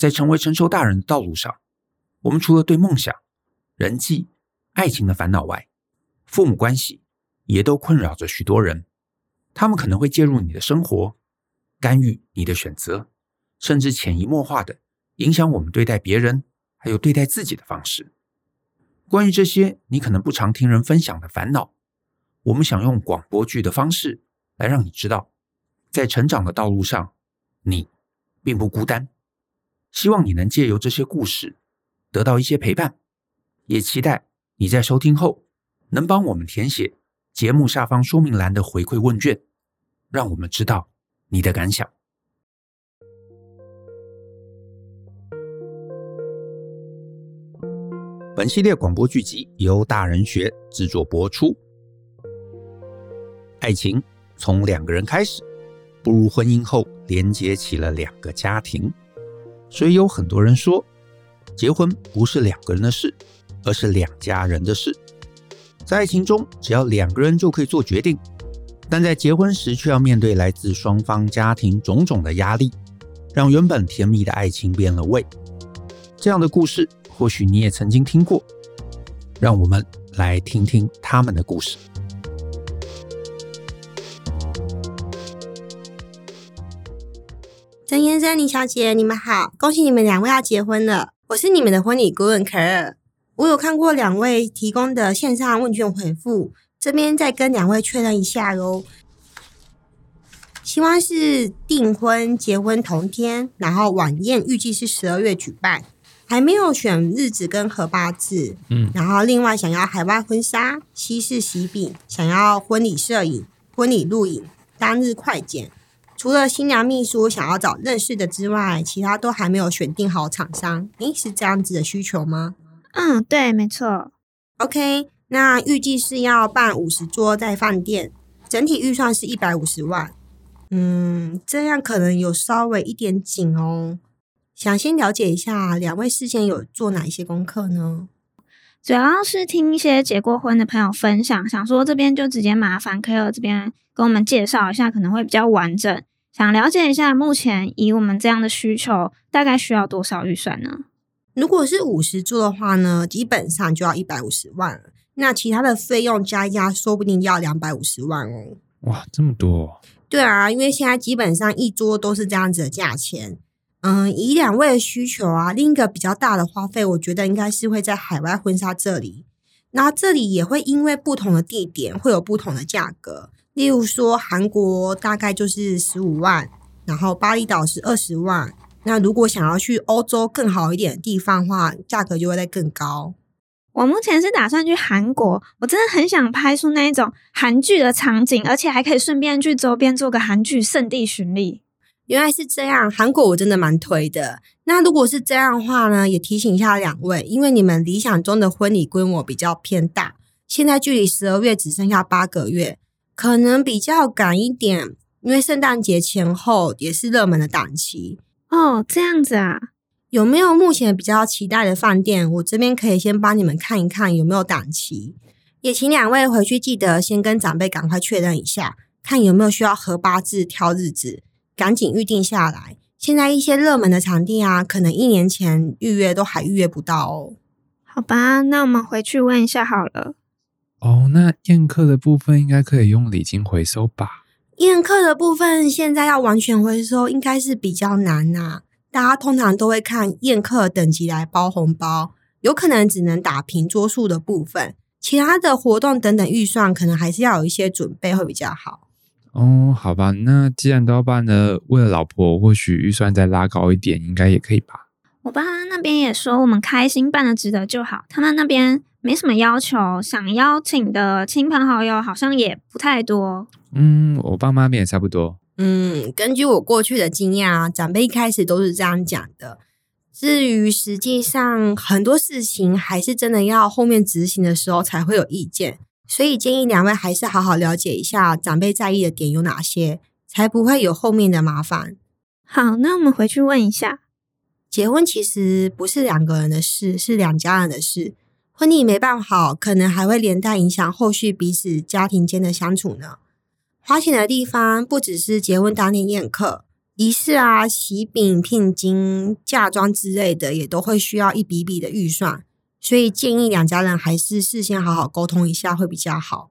在成为成熟大人的道路上，我们除了对梦想、人际、爱情的烦恼外，父母关系也都困扰着许多人。他们可能会介入你的生活，干预你的选择，甚至潜移默化的影响我们对待别人，还有对待自己的方式。关于这些你可能不常听人分享的烦恼，我们想用广播剧的方式来让你知道，在成长的道路上，你并不孤单。希望你能借由这些故事得到一些陪伴，也期待你在收听后能帮我们填写节目下方说明栏的回馈问卷，让我们知道你的感想。本系列广播剧集由大人学制作播出。爱情从两个人开始，步入婚姻后，连接起了两个家庭。所以有很多人说，结婚不是两个人的事，而是两家人的事。在爱情中，只要两个人就可以做决定，但在结婚时却要面对来自双方家庭种种的压力，让原本甜蜜的爱情变了味。这样的故事。或许你也曾经听过，让我们来听听他们的故事。曾先生、李小姐，你们好，恭喜你们两位要结婚了。我是你们的婚礼顾问可儿，我有看过两位提供的线上问卷回复，这边再跟两位确认一下喽。希望是订婚、结婚同天，然后晚宴预计是十二月举办。还没有选日子跟合八字，嗯，然后另外想要海外婚纱、西式喜饼，想要婚礼摄影、婚礼录影、当日快剪。除了新娘秘书想要找认识的之外，其他都还没有选定好厂商。诶，是这样子的需求吗？嗯，对，没错。OK，那预计是要办五十桌在饭店，整体预算是一百五十万。嗯，这样可能有稍微一点紧哦。想先了解一下，两位事先有做哪一些功课呢？主要是听一些结过婚的朋友分享，想说这边就直接麻烦 Claire 这边跟我们介绍一下，可能会比较完整。想了解一下，目前以我们这样的需求，大概需要多少预算呢？如果是五十桌的话呢，基本上就要一百五十万了。那其他的费用加一加，说不定要两百五十万哦。哇，这么多！对啊，因为现在基本上一桌都是这样子的价钱。嗯，以两位的需求啊，另一个比较大的花费，我觉得应该是会在海外婚纱这里。那这里也会因为不同的地点会有不同的价格。例如说，韩国大概就是十五万，然后巴厘岛是二十万。那如果想要去欧洲更好一点的地方的话，价格就会再更高。我目前是打算去韩国，我真的很想拍出那一种韩剧的场景，而且还可以顺便去周边做个韩剧圣地巡礼。原来是这样，韩国我真的蛮推的。那如果是这样的话呢，也提醒一下两位，因为你们理想中的婚礼规模比较偏大，现在距离十二月只剩下八个月，可能比较赶一点。因为圣诞节前后也是热门的档期哦。这样子啊，有没有目前比较期待的饭店？我这边可以先帮你们看一看有没有档期，也请两位回去记得先跟长辈赶快确认一下，看有没有需要合八字挑日子。赶紧预定下来！现在一些热门的场地啊，可能一年前预约都还预约不到哦。好吧，那我们回去问一下好了。哦，那宴客的部分应该可以用礼金回收吧？宴客的部分现在要完全回收，应该是比较难呐、啊。大家通常都会看宴客等级来包红包，有可能只能打平桌数的部分，其他的活动等等预算，可能还是要有一些准备会比较好。哦，好吧，那既然都要办了，为了老婆，或许预算再拉高一点，应该也可以吧？我爸妈那边也说，我们开心办的值得就好，他们那边没什么要求，想邀请的亲朋好友好像也不太多。嗯，我爸妈那边也差不多。嗯，根据我过去的经验啊，长辈一开始都是这样讲的。至于实际上很多事情，还是真的要后面执行的时候才会有意见。所以建议两位还是好好了解一下长辈在意的点有哪些，才不会有后面的麻烦。好，那我们回去问一下。结婚其实不是两个人的事，是两家人的事。婚礼没办好，可能还会连带影响后续彼此家庭间的相处呢。花钱的地方不只是结婚当天宴客，仪式啊、喜饼、聘金、嫁妆之类的，也都会需要一笔笔的预算，所以建议两家人还是事先好好沟通一下会比较好。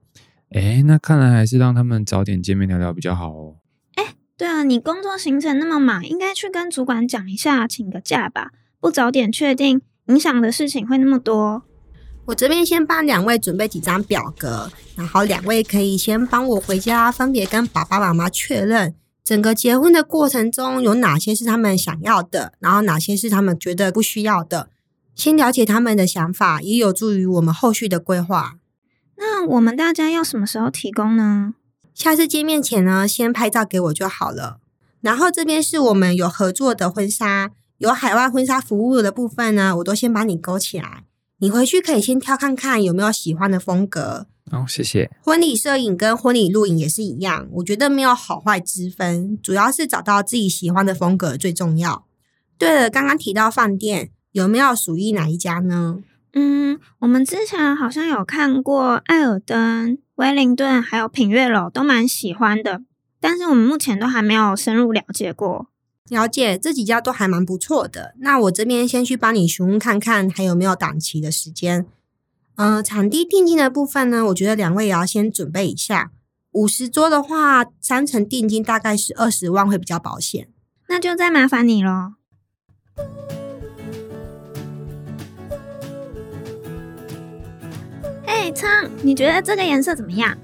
哎，那看来还是让他们早点见面聊聊比较好哦。哎，对啊，你工作行程那么忙，应该去跟主管讲一下，请个假吧。不早点确定，影响的事情会那么多。我这边先帮两位准备几张表格，然后两位可以先帮我回家，分别跟爸爸妈妈确认。整个结婚的过程中有哪些是他们想要的，然后哪些是他们觉得不需要的，先了解他们的想法，也有助于我们后续的规划。那我们大家要什么时候提供呢？下次见面前呢，先拍照给我就好了。然后这边是我们有合作的婚纱，有海外婚纱服务的部分呢，我都先帮你勾起来。你回去可以先挑看看有没有喜欢的风格。哦，谢谢。婚礼摄影跟婚礼录影也是一样，我觉得没有好坏之分，主要是找到自己喜欢的风格最重要。对了，刚刚提到饭店，有没有属于哪一家呢？嗯，我们之前好像有看过艾尔登、威灵顿，还有品月楼，都蛮喜欢的，但是我们目前都还没有深入了解过。了解，这几家都还蛮不错的，那我这边先去帮你询问看看，还有没有档期的时间。呃，场地定金的部分呢，我觉得两位也要先准备一下。五十桌的话，三成定金大概是二十万，会比较保险。那就再麻烦你喽。嘿，昌，你觉得这个颜色怎么样？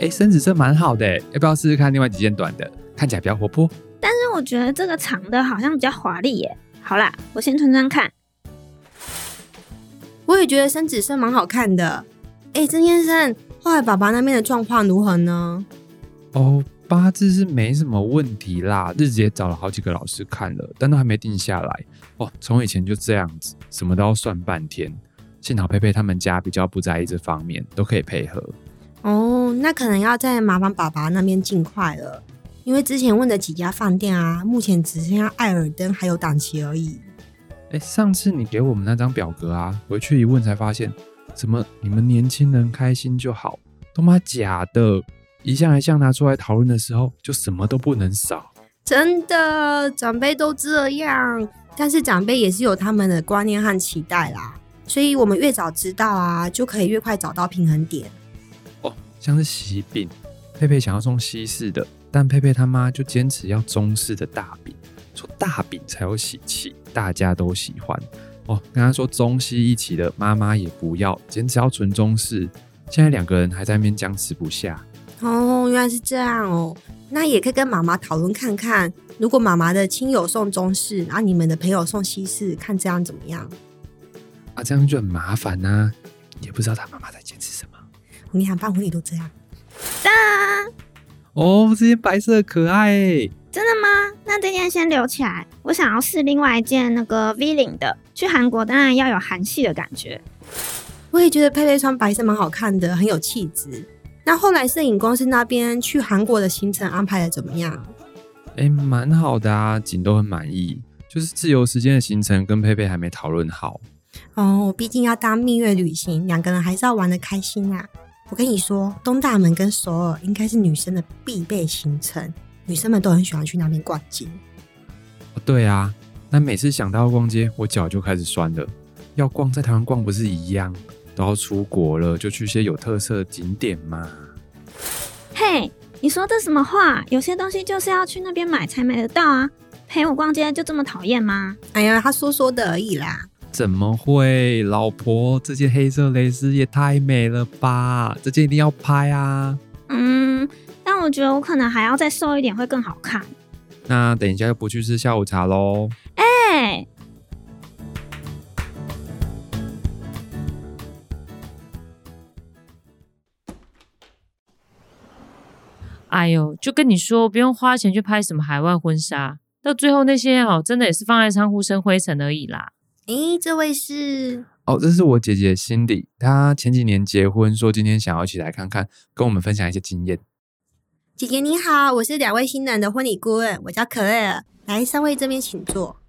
哎，深紫色蛮好的，要不要试试看另外几件短的？看起来比较活泼。但是我觉得这个长的好像比较华丽耶。好啦，我先穿穿看。我也觉得深紫色蛮好看的。哎，曾先生，后来爸爸那边的状况如何呢？哦，八字是没什么问题啦，日子也找了好几个老师看了，但都还没定下来。哦，从以前就这样子，什么都要算半天。幸好佩佩他们家比较不在意这方面，都可以配合。哦，那可能要再麻烦爸爸那边尽快了，因为之前问的几家饭店啊，目前只剩下艾尔登还有档期而已。哎，上次你给我们那张表格啊，回去一问才发现，怎么你们年轻人开心就好，都妈假的？一项一项拿出来讨论的时候，就什么都不能少。真的，长辈都这样，但是长辈也是有他们的观念和期待啦，所以我们越早知道啊，就可以越快找到平衡点。哦，像是喜饼，佩佩想要送西式的，但佩佩他妈就坚持要中式的大饼。说大饼才有喜气，大家都喜欢哦。跟他说中西一起的，妈妈也不要，坚持要纯中式。现在两个人还在那边僵持不下。哦，原来是这样哦。那也可以跟妈妈讨论看看，如果妈妈的亲友送中式，然后你们的朋友送西式，看这样怎么样？啊，这样就很麻烦呐、啊，也不知道他妈妈在坚持什么。我跟你讲，办婚礼都这样。哒！哦，这件白色可爱。真的吗？那这件先留起来。我想要试另外一件那个 V 领的。去韩国当然要有韩系的感觉。我也觉得佩佩穿白色蛮好看的，很有气质。那后来摄影公司那边去韩国的行程安排的怎么样？哎、欸，蛮好的啊，景都很满意。就是自由时间的行程跟佩佩还没讨论好。哦，我毕竟要当蜜月旅行，两个人还是要玩的开心啊。我跟你说，东大门跟首尔应该是女生的必备行程。女生们都很喜欢去那边逛街。哦，对啊，那每次想到逛街，我脚就开始酸了。要逛在台湾逛不是一样，都要出国了，就去些有特色的景点嘛。嘿，你说的什么话？有些东西就是要去那边买才买得到啊！陪我逛街就这么讨厌吗？哎呀，他说说的而已啦。怎么会？老婆，这件黑色蕾丝也太美了吧！这件一定要拍啊！嗯。但我觉得我可能还要再瘦一点会更好看。那等一下就不去吃下午茶喽。哎、欸，哎呦，就跟你说不用花钱去拍什么海外婚纱，到最后那些哦，真的也是放在仓库生灰尘而已啦。诶，这位是？哦，这是我姐姐辛迪，她前几年结婚，说今天想要一起来看看，跟我们分享一些经验。姐姐你好，我是两位新人的婚礼顾问，我叫可乐尔。来，三位这边请坐。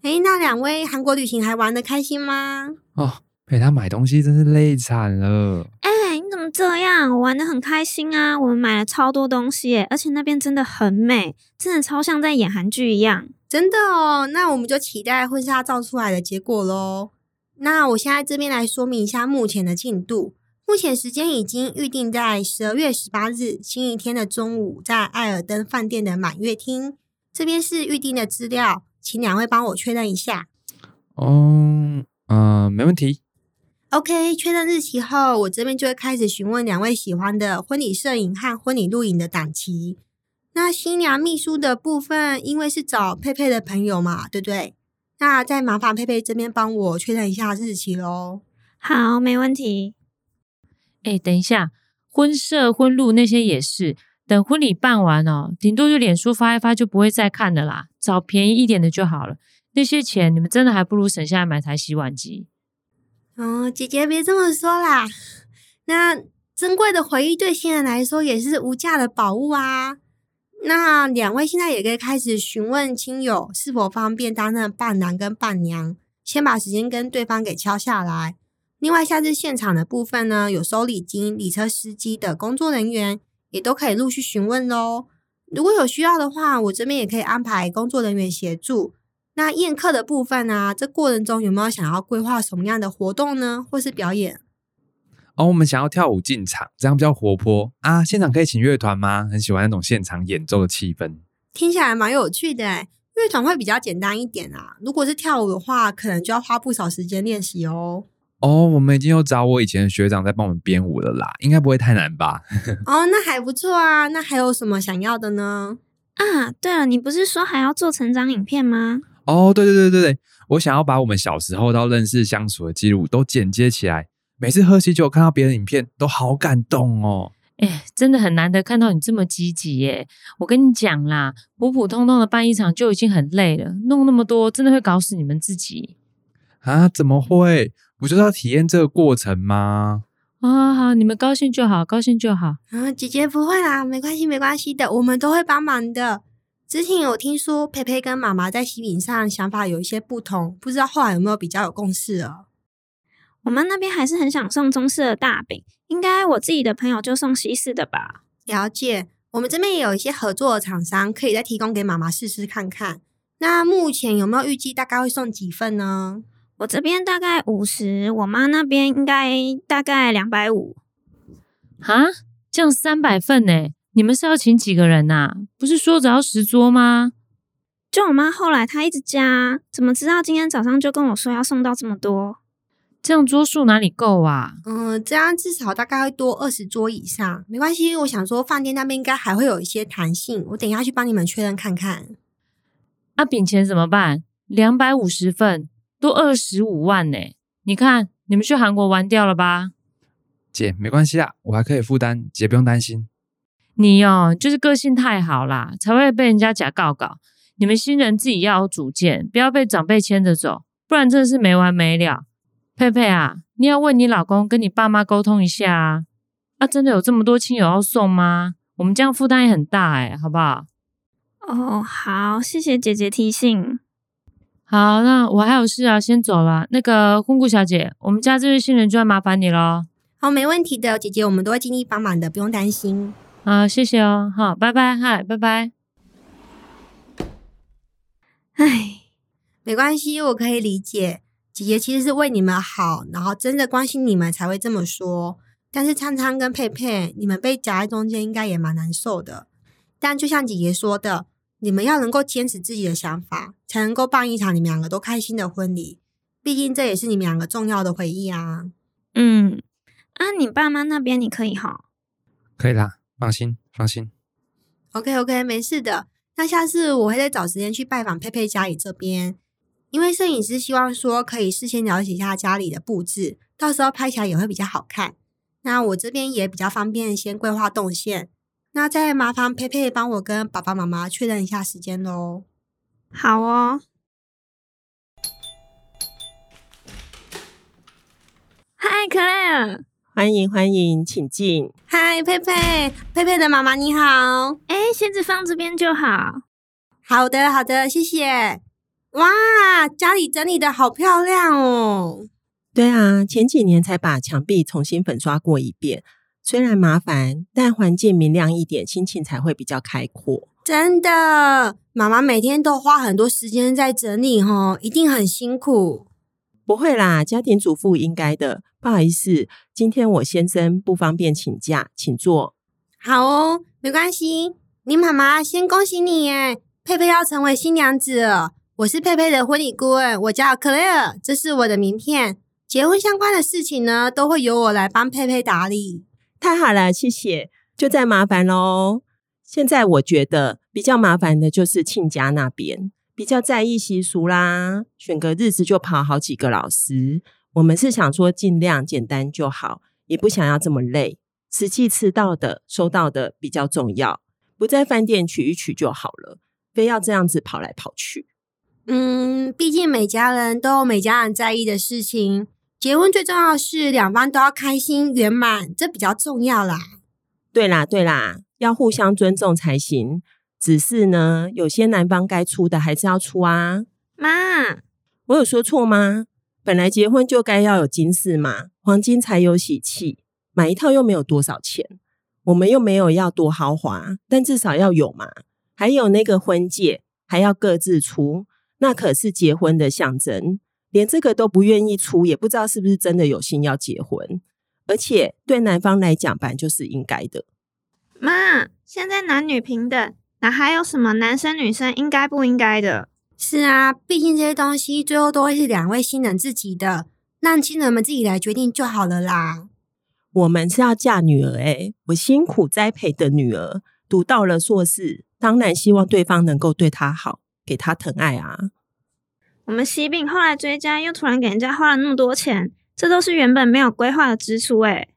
哎，那两位韩国旅行还玩的开心吗？哦，陪他买东西真是累惨了。这样？我玩的很开心啊！我们买了超多东西耶，而且那边真的很美，真的超像在演韩剧一样。真的哦，那我们就期待婚纱照出来的结果喽。那我现在这边来说明一下目前的进度。目前时间已经预定在十二月十八日星期天的中午，在艾尔登饭店的满月厅。这边是预定的资料，请两位帮我确认一下。哦，嗯、呃，没问题。OK，确认日期后，我这边就会开始询问两位喜欢的婚礼摄影和婚礼录影的档期。那新娘秘书的部分，因为是找佩佩的朋友嘛，对不对？那再麻烦佩佩这边帮我确认一下日期喽。好，没问题。哎，等一下，婚摄、婚录那些也是，等婚礼办完哦，顶多就脸书发一发就不会再看的啦，找便宜一点的就好了。那些钱你们真的还不如省下来买台洗碗机。哦，姐姐别这么说啦，那珍贵的回忆对新人来说也是无价的宝物啊。那两位现在也可以开始询问亲友是否方便担任伴郎跟伴娘，先把时间跟对方给敲下来。另外，下次现场的部分呢，有收礼金、礼车司机的工作人员也都可以陆续询问喽。如果有需要的话，我这边也可以安排工作人员协助。那宴客的部分呢、啊，这过程中有没有想要规划什么样的活动呢？或是表演？哦，我们想要跳舞进场，这样比较活泼啊。现场可以请乐团吗？很喜欢那种现场演奏的气氛，听起来蛮有趣的。乐团会比较简单一点啊。如果是跳舞的话，可能就要花不少时间练习哦。哦，我们已经有找我以前的学长在帮我们编舞了啦，应该不会太难吧？哦，那还不错啊。那还有什么想要的呢？啊，对了，你不是说还要做成长影片吗？哦，对对对对对，我想要把我们小时候到认识相处的记录都剪接起来。每次喝喜酒看到别人影片，都好感动哦。哎，真的很难得看到你这么积极耶！我跟你讲啦，普普通通的办一场就已经很累了，弄那么多真的会搞死你们自己。啊？怎么会？不就是要体验这个过程吗？啊好好，你们高兴就好，高兴就好。啊，姐姐不会啦，没关系，没关系的，我们都会帮忙的。之前有听说佩佩跟妈妈在喜饼上想法有一些不同，不知道后来有没有比较有共识哦？我们那边还是很想送中式的大饼，应该我自己的朋友就送西式的吧。了解，我们这边也有一些合作的厂商，可以再提供给妈妈试试看看。那目前有没有预计大概会送几份呢？我这边大概五十，我妈那边应该大概两百五。哈，这样三百份呢？你们是要请几个人呐、啊？不是说只要十桌吗？就我妈后来她一直加，怎么知道今天早上就跟我说要送到这么多？这样桌数哪里够啊？嗯，这样至少大概会多二十桌以上。没关系，我想说饭店那边应该还会有一些弹性，我等一下去帮你们确认看看。那、啊、饼钱怎么办？两百五十份。都二十五万呢！你看，你们去韩国玩掉了吧？姐，没关系啊，我还可以负担，姐不用担心。你哦，就是个性太好啦，才会被人家假告告。你们新人自己要有主见，不要被长辈牵着走，不然真的是没完没了。佩佩啊，你要问你老公跟你爸妈沟通一下啊！啊，真的有这么多亲友要送吗？我们这样负担也很大哎，好不好？哦，好，谢谢姐姐提醒。好，那我还有事啊，先走了。那个婚顾小姐，我们家这位新人就要麻烦你喽。好，没问题的，姐姐，我们都会尽力帮忙的，不用担心。好，谢谢哦。好，拜拜，嗨，拜拜。唉，没关系，我可以理解，姐姐其实是为你们好，然后真的关心你们才会这么说。但是昌昌跟佩佩，你们被夹在中间，应该也蛮难受的。但就像姐姐说的。你们要能够坚持自己的想法，才能够办一场你们两个都开心的婚礼。毕竟这也是你们两个重要的回忆啊。嗯，啊，你爸妈那边你可以哈？可以啦，放心，放心。OK OK，没事的。那下次我会再找时间去拜访佩佩家里这边，因为摄影师希望说可以事先了解一下家里的布置，到时候拍起来也会比较好看。那我这边也比较方便，先规划动线。那再麻烦佩佩帮我跟爸爸妈妈确认一下时间喽。好哦。嗨，克莱尔，欢迎欢迎，请进。嗨，佩佩，佩佩的妈妈你好。哎，鞋子放这边就好。好的，好的，谢谢。哇，家里整理的好漂亮哦。对啊，前几年才把墙壁重新粉刷过一遍。虽然麻烦，但环境明亮一点，心情才会比较开阔。真的，妈妈每天都花很多时间在整理，吼，一定很辛苦。不会啦，家庭主妇应该的。不好意思，今天我先生不方便请假，请坐。好哦，没关系。你妈妈先恭喜你耶，佩佩要成为新娘子了。我是佩佩的婚礼顾问，我叫 Claire，这是我的名片。结婚相关的事情呢，都会由我来帮佩佩打理。太好了，谢谢。就再麻烦喽。现在我觉得比较麻烦的就是亲家那边。比较在意习俗啦，选个日子就跑好几个老师。我们是想说尽量简单就好，也不想要这么累。实际吃到的、收到的比较重要，不在饭店取一取就好了，非要这样子跑来跑去。嗯，毕竟每家人都有每家人在意的事情。结婚最重要的是两方都要开心圆满，这比较重要啦。对啦，对啦，要互相尊重才行。只是呢，有些男方该出的还是要出啊。妈，我有说错吗？本来结婚就该要有金饰嘛，黄金才有喜气。买一套又没有多少钱，我们又没有要多豪华，但至少要有嘛。还有那个婚戒，还要各自出，那可是结婚的象征。连这个都不愿意出，也不知道是不是真的有心要结婚。而且对男方来讲，本来就是应该的。妈，现在男女平等。那还有什么男生女生应该不应该的？是啊，毕竟这些东西最后都会是两位新人自己的，让新人们自己来决定就好了啦。我们是要嫁女儿诶，我辛苦栽培的女儿，读到了硕士，当然希望对方能够对她好，给她疼爱啊。我们喜饼后来追加，又突然给人家花了那么多钱，这都是原本没有规划的支出诶。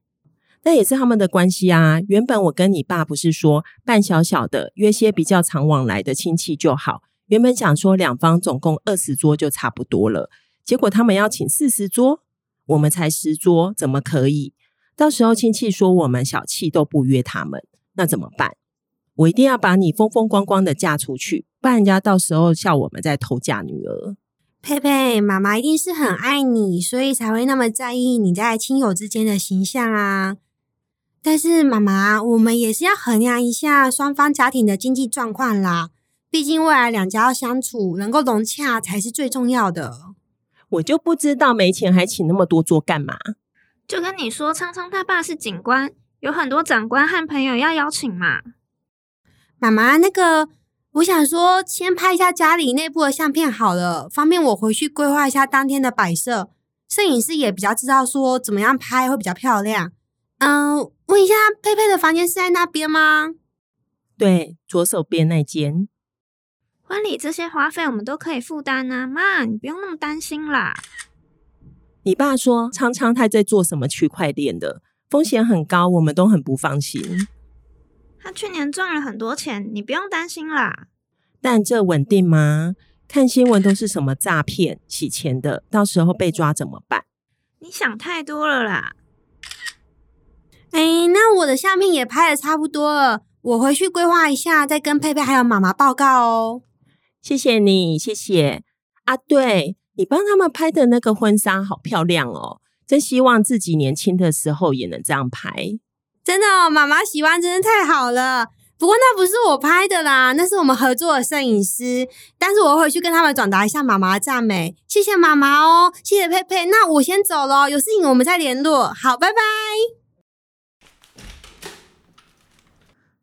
那也是他们的关系啊。原本我跟你爸不是说办小小的，约些比较常往来的亲戚就好。原本想说两方总共二十桌就差不多了，结果他们要请四十桌，我们才十桌，怎么可以？到时候亲戚说我们小气都不约他们，那怎么办？我一定要把你风风光光的嫁出去，不然人家到时候笑我们在偷嫁女儿。佩佩，妈妈一定是很爱你，所以才会那么在意你在亲友之间的形象啊。但是妈妈，我们也是要衡量一下双方家庭的经济状况啦。毕竟未来两家要相处，能够融洽才是最重要的。我就不知道没钱还请那么多桌干嘛？就跟你说，苍苍他爸是警官，有很多长官和朋友要邀请嘛。妈妈，那个我想说，先拍一下家里内部的相片好了，方便我回去规划一下当天的摆设。摄影师也比较知道说怎么样拍会比较漂亮。嗯，问一下，佩佩的房间是在那边吗？对，左手边那间。婚礼这些花费我们都可以负担啊，妈，你不用那么担心啦。你爸说昌昌他在做什么区块链的，风险很高，我们都很不放心。他去年赚了很多钱，你不用担心啦。但这稳定吗？看新闻都是什么诈骗、洗钱的，到时候被抓怎么办？你想太多了啦。哎，那我的相片也拍的差不多了，我回去规划一下，再跟佩佩还有妈妈报告哦。谢谢你，谢谢啊。对，你帮他们拍的那个婚纱好漂亮哦，真希望自己年轻的时候也能这样拍。真的哦，妈妈喜欢，真的太好了。不过那不是我拍的啦，那是我们合作的摄影师。但是我会回去跟他们转达一下妈妈的赞美，谢谢妈妈哦，谢谢佩佩。那我先走了，有事情我们再联络。好，拜拜。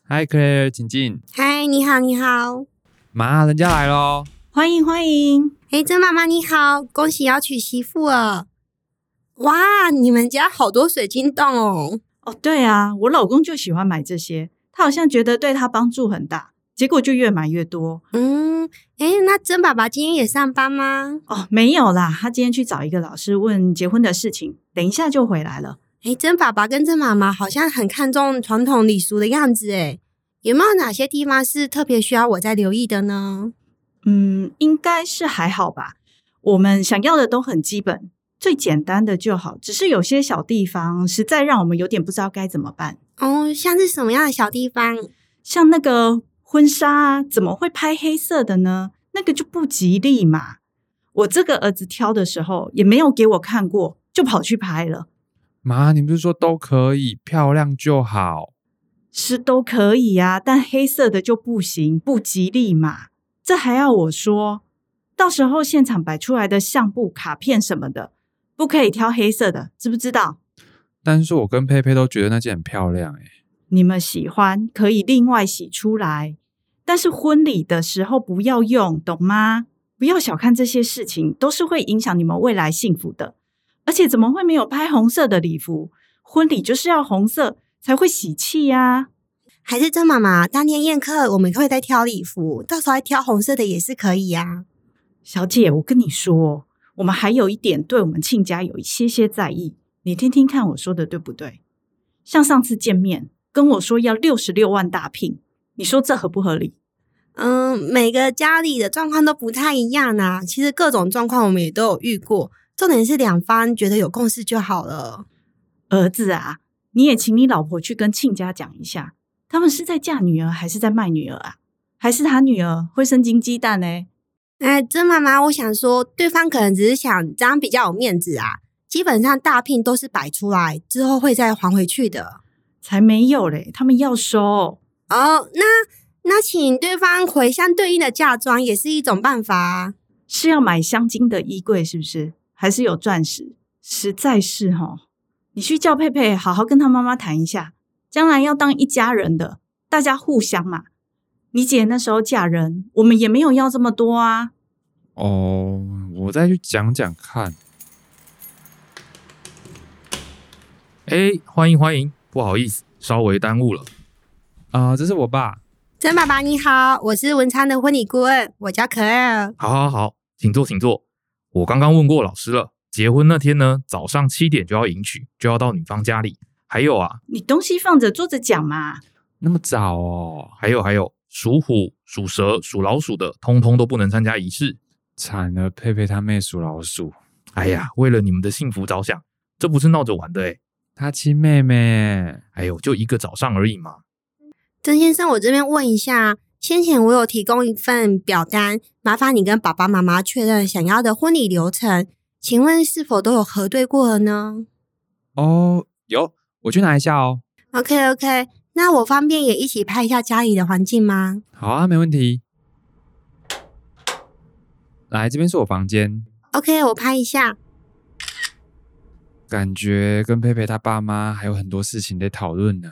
Hi，Claire，请进。嗨，你好，你好。妈，人家来喽！欢迎，欢迎。哎，曾妈妈你好，恭喜要娶媳妇了。哇，你们家好多水晶洞哦。哦，对啊，我老公就喜欢买这些，他好像觉得对他帮助很大，结果就越买越多。嗯，哎，那曾爸爸今天也上班吗？哦，没有啦，他今天去找一个老师问结婚的事情，等一下就回来了。哎，曾爸爸跟曾妈妈好像很看重传统礼俗的样子，哎，有没有哪些地方是特别需要我再留意的呢？嗯，应该是还好吧。我们想要的都很基本，最简单的就好。只是有些小地方实在让我们有点不知道该怎么办。哦，像是什么样的小地方？像那个婚纱啊，怎么会拍黑色的呢？那个就不吉利嘛。我这个儿子挑的时候也没有给我看过，就跑去拍了。妈，你不是说都可以，漂亮就好？是都可以呀、啊，但黑色的就不行，不吉利嘛。这还要我说？到时候现场摆出来的相簿、卡片什么的，不可以挑黑色的，知不知道？但是我跟佩佩都觉得那件很漂亮，诶。你们喜欢可以另外洗出来，但是婚礼的时候不要用，懂吗？不要小看这些事情，都是会影响你们未来幸福的。而且怎么会没有拍红色的礼服？婚礼就是要红色才会喜气呀！还是曾妈妈，当天宴客我们会再挑礼服，到时候还挑红色的也是可以呀。小姐，我跟你说，我们还有一点对我们亲家有一些些在意，你听听看我说的对不对？像上次见面跟我说要六十六万大聘，你说这合不合理？嗯，每个家里的状况都不太一样啊。其实各种状况我们也都有遇过。重点是两方觉得有共识就好了。儿子啊，你也请你老婆去跟亲家讲一下，他们是在嫁女儿还是在卖女儿啊？还是他女儿会生金鸡蛋呢？哎，曾妈妈，我想说，对方可能只是想这样比较有面子啊。基本上大聘都是摆出来之后会再还回去的，才没有嘞，他们要收哦。那那请对方回相对应的嫁妆也是一种办法啊。是要买镶金的衣柜是不是？还是有钻石，实在是齁。你去叫佩佩好好跟他妈妈谈一下，将来要当一家人的，大家互相嘛。你姐那时候嫁人，我们也没有要这么多啊。哦，我再去讲讲看。哎，欢迎欢迎，不好意思，稍微耽误了。啊、呃，这是我爸。曾爸爸你好，我是文昌的婚礼顾问，我叫可儿。好好好，请坐，请坐。我刚刚问过老师了，结婚那天呢，早上七点就要迎娶，就要到女方家里。还有啊，你东西放着，坐着讲嘛。那么早哦？还有还有，属虎、属蛇、属老鼠的，通通都不能参加仪式。惨了，佩佩他妹属老鼠。哎呀，为了你们的幸福着想，这不是闹着玩的诶。他亲妹妹。哎呦，就一个早上而已嘛。曾先生，我这边问一下。先前我有提供一份表单，麻烦你跟爸爸妈妈确认想要的婚礼流程，请问是否都有核对过了呢？哦，有，我去拿一下哦。OK OK，那我方便也一起拍一下家里的环境吗？好啊，没问题。来，这边是我房间。OK，我拍一下。感觉跟佩佩他爸妈还有很多事情得讨论呢。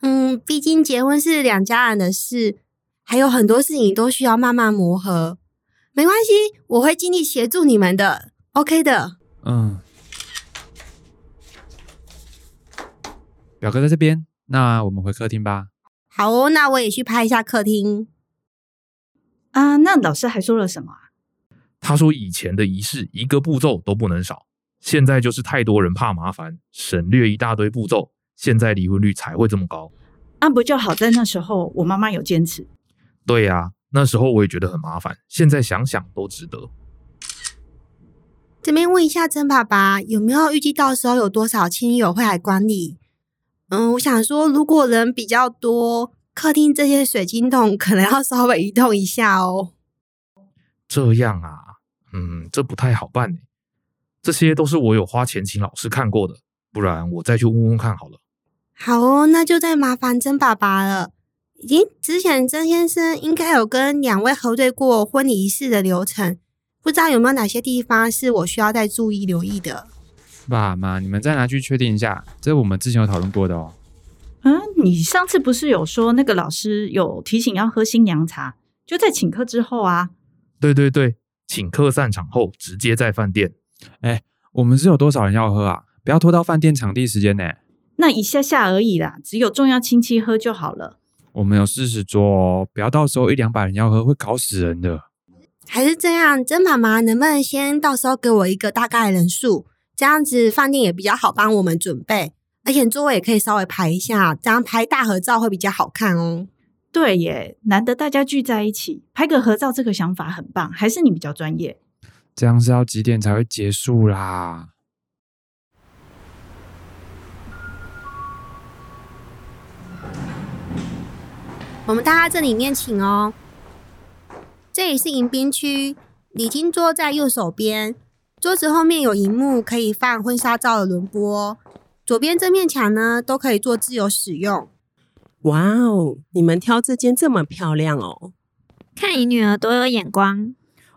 嗯，毕竟结婚是两家人的事，还有很多事情都需要慢慢磨合。没关系，我会尽力协助你们的，OK 的。嗯，表哥在这边，那我们回客厅吧。好哦，那我也去拍一下客厅。啊，那老师还说了什么啊？他说以前的仪式一个步骤都不能少，现在就是太多人怕麻烦，省略一大堆步骤。现在离婚率才会这么高，那不就好在那时候我妈妈有坚持。对呀，那时候我也觉得很麻烦，现在想想都值得。这边问一下曾爸爸，有没有预计到时候有多少亲友会来观礼？嗯，我想说，如果人比较多，客厅这些水晶洞可能要稍微移动一下哦。这样啊，嗯，这不太好办呢。这些都是我有花钱请老师看过的，不然我再去问问看好了。好哦，那就再麻烦曾爸爸了。咦之前曾先生应该有跟两位核对过婚礼仪式的流程，不知道有没有哪些地方是我需要再注意留意的。爸妈，你们再拿去确定一下，这是我们之前有讨论过的哦。嗯，你上次不是有说那个老师有提醒要喝新娘茶，就在请客之后啊？对对对，请客散场后直接在饭店。哎，我们是有多少人要喝啊？不要拖到饭店场地时间呢。那一下下而已啦，只有重要亲戚喝就好了。我们有四十桌哦，不要到时候一两百人要喝，会搞死人的。还是这样，甄妈妈能不能先到时候给我一个大概的人数？这样子饭店也比较好帮我们准备，而且座位也可以稍微排一下，这样拍大合照会比较好看哦。对耶，难得大家聚在一起拍个合照，这个想法很棒。还是你比较专业。这样是要几点才会结束啦？我们大家这里面请哦。这里是迎宾区，礼金桌在右手边，桌子后面有荧幕，可以放婚纱照的轮播。左边这面墙呢，都可以做自由使用。哇哦，你们挑这间这么漂亮哦！看你女儿多有眼光，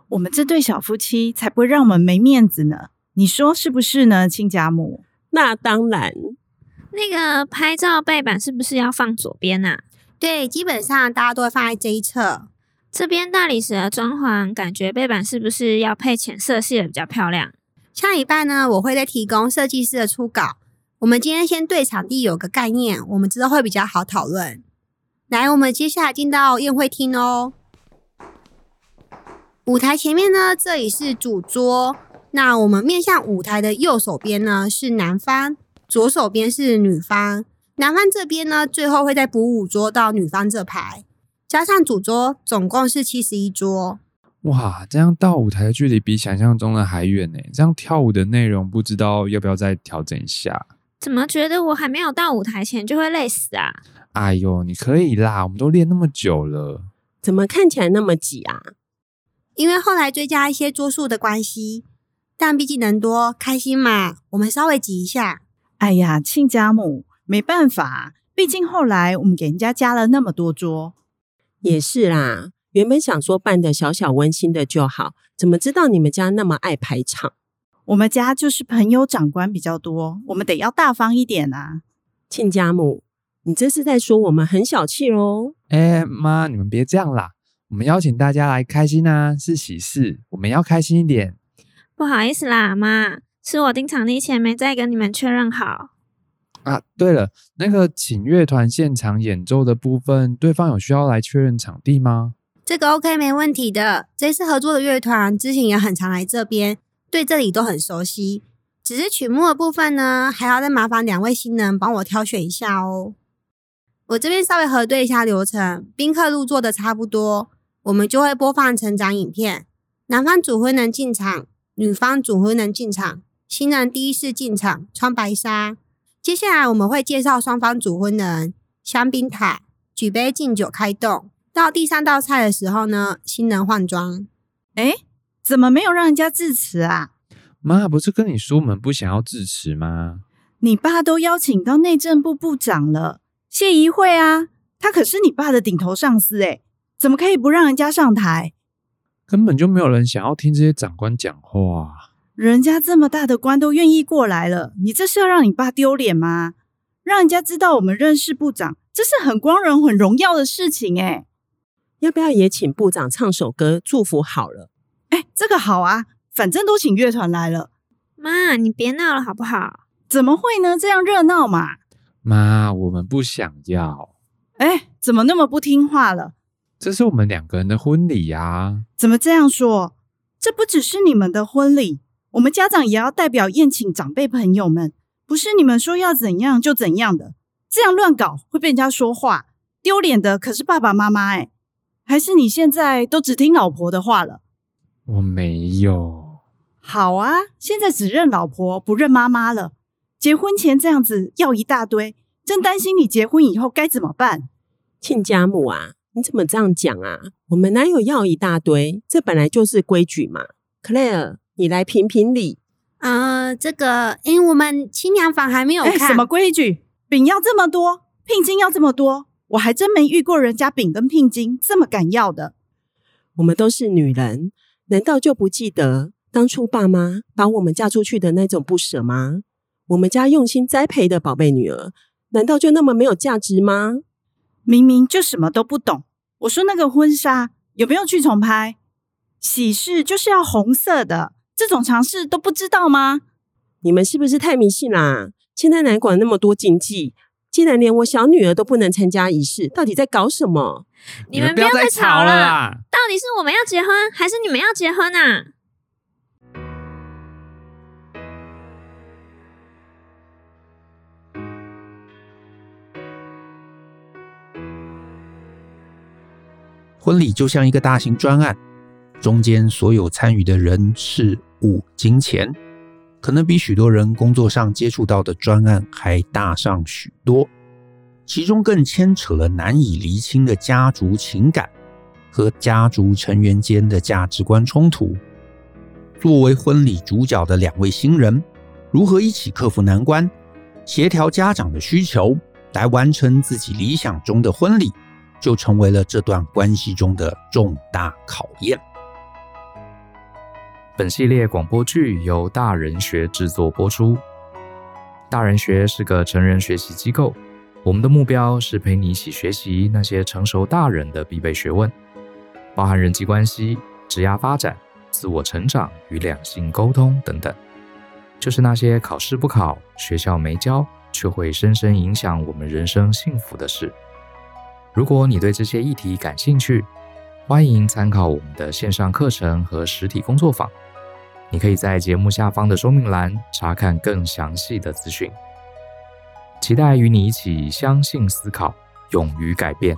我们这对小夫妻才不会让我们没面子呢。你说是不是呢，亲家母？那当然。那个拍照背板是不是要放左边啊？对，基本上大家都会放在这一侧。这边大理石的装潢，感觉背板是不是要配浅色系的比较漂亮？下礼拜呢，我会再提供设计师的初稿。我们今天先对场地有个概念，我们之后会比较好讨论。来，我们接下来进到宴会厅哦。舞台前面呢，这里是主桌。那我们面向舞台的右手边呢是男方，左手边是女方。男方这边呢，最后会再补五桌到女方这排，加上主桌，总共是七十一桌。哇，这样到舞台的距离比想象中的还远呢。这样跳舞的内容，不知道要不要再调整一下。怎么觉得我还没有到舞台前就会累死啊？哎呦，你可以啦，我们都练那么久了，怎么看起来那么挤啊？因为后来追加一些桌数的关系，但毕竟人多开心嘛，我们稍微挤一下。哎呀，亲家母，没办法，毕竟后来我们给人家加了那么多桌。也是啦，原本想说办的小小温馨的就好，怎么知道你们家那么爱排场？我们家就是朋友长官比较多，我们得要大方一点啊。亲家母，你这是在说我们很小气喽？哎，妈，你们别这样啦，我们邀请大家来开心啊，是喜事，我们要开心一点。不好意思啦，妈，是我订场地前没再跟你们确认好。啊，对了，那个请乐团现场演奏的部分，对方有需要来确认场地吗？这个 OK，没问题的。这次合作的乐团之前也很常来这边。对这里都很熟悉，只是曲目的部分呢，还要再麻烦两位新人帮我挑选一下哦。我这边稍微核对一下流程，宾客入座的差不多，我们就会播放成长影片。男方主婚人进场，女方主婚人进场，新人第一次进场，穿白纱。接下来我们会介绍双方主婚人，香槟塔，举杯敬酒开动。到第三道菜的时候呢，新人换装。诶怎么没有让人家致辞啊？妈，不是跟你说我们不想要致辞吗？你爸都邀请到内政部部长了，谢宜慧啊，他可是你爸的顶头上司诶，怎么可以不让人家上台？根本就没有人想要听这些长官讲话。人家这么大的官都愿意过来了，你这是要让你爸丢脸吗？让人家知道我们认识部长，这是很光荣、很荣耀的事情诶。要不要也请部长唱首歌祝福好了？哎，这个好啊，反正都请乐团来了。妈，你别闹了好不好？怎么会呢？这样热闹嘛。妈，我们不想要。哎，怎么那么不听话了？这是我们两个人的婚礼呀。怎么这样说？这不只是你们的婚礼，我们家长也要代表宴请长辈朋友们，不是你们说要怎样就怎样的。这样乱搞会被人家说话，丢脸的可是爸爸妈妈哎。还是你现在都只听老婆的话了？我没有。好啊，现在只认老婆不认妈妈了。结婚前这样子要一大堆，真担心你结婚以后该怎么办。亲家母啊，你怎么这样讲啊？我们哪有要一大堆？这本来就是规矩嘛。Claire，你来评评理。呃，这个，因为我们新娘房还没有看。什么规矩？饼要这么多，聘金要这么多，我还真没遇过人家饼跟聘金这么敢要的。我们都是女人。难道就不记得当初爸妈把我们嫁出去的那种不舍吗？我们家用心栽培的宝贝女儿，难道就那么没有价值吗？明明就什么都不懂。我说那个婚纱有没有去重拍？喜事就是要红色的，这种常识都不知道吗？你们是不是太迷信啦？现在哪管那么多禁忌？竟然连我小女儿都不能参加仪式，到底在搞什么？你们不要再吵了！到底是我们要结婚，还是你们要结婚啊？婚礼就像一个大型专案，中间所有参与的人事物、金钱。可能比许多人工作上接触到的专案还大上许多，其中更牵扯了难以厘清的家族情感和家族成员间的价值观冲突。作为婚礼主角的两位新人，如何一起克服难关，协调家长的需求，来完成自己理想中的婚礼，就成为了这段关系中的重大考验。本系列广播剧由大人学制作播出。大人学是个成人学习机构，我们的目标是陪你一起学习那些成熟大人的必备学问，包含人际关系、职业发展、自我成长与两性沟通等等，就是那些考试不考、学校没教，却会深深影响我们人生幸福的事。如果你对这些议题感兴趣，欢迎参考我们的线上课程和实体工作坊。你可以在节目下方的说明栏查看更详细的资讯。期待与你一起相信、思考、勇于改变。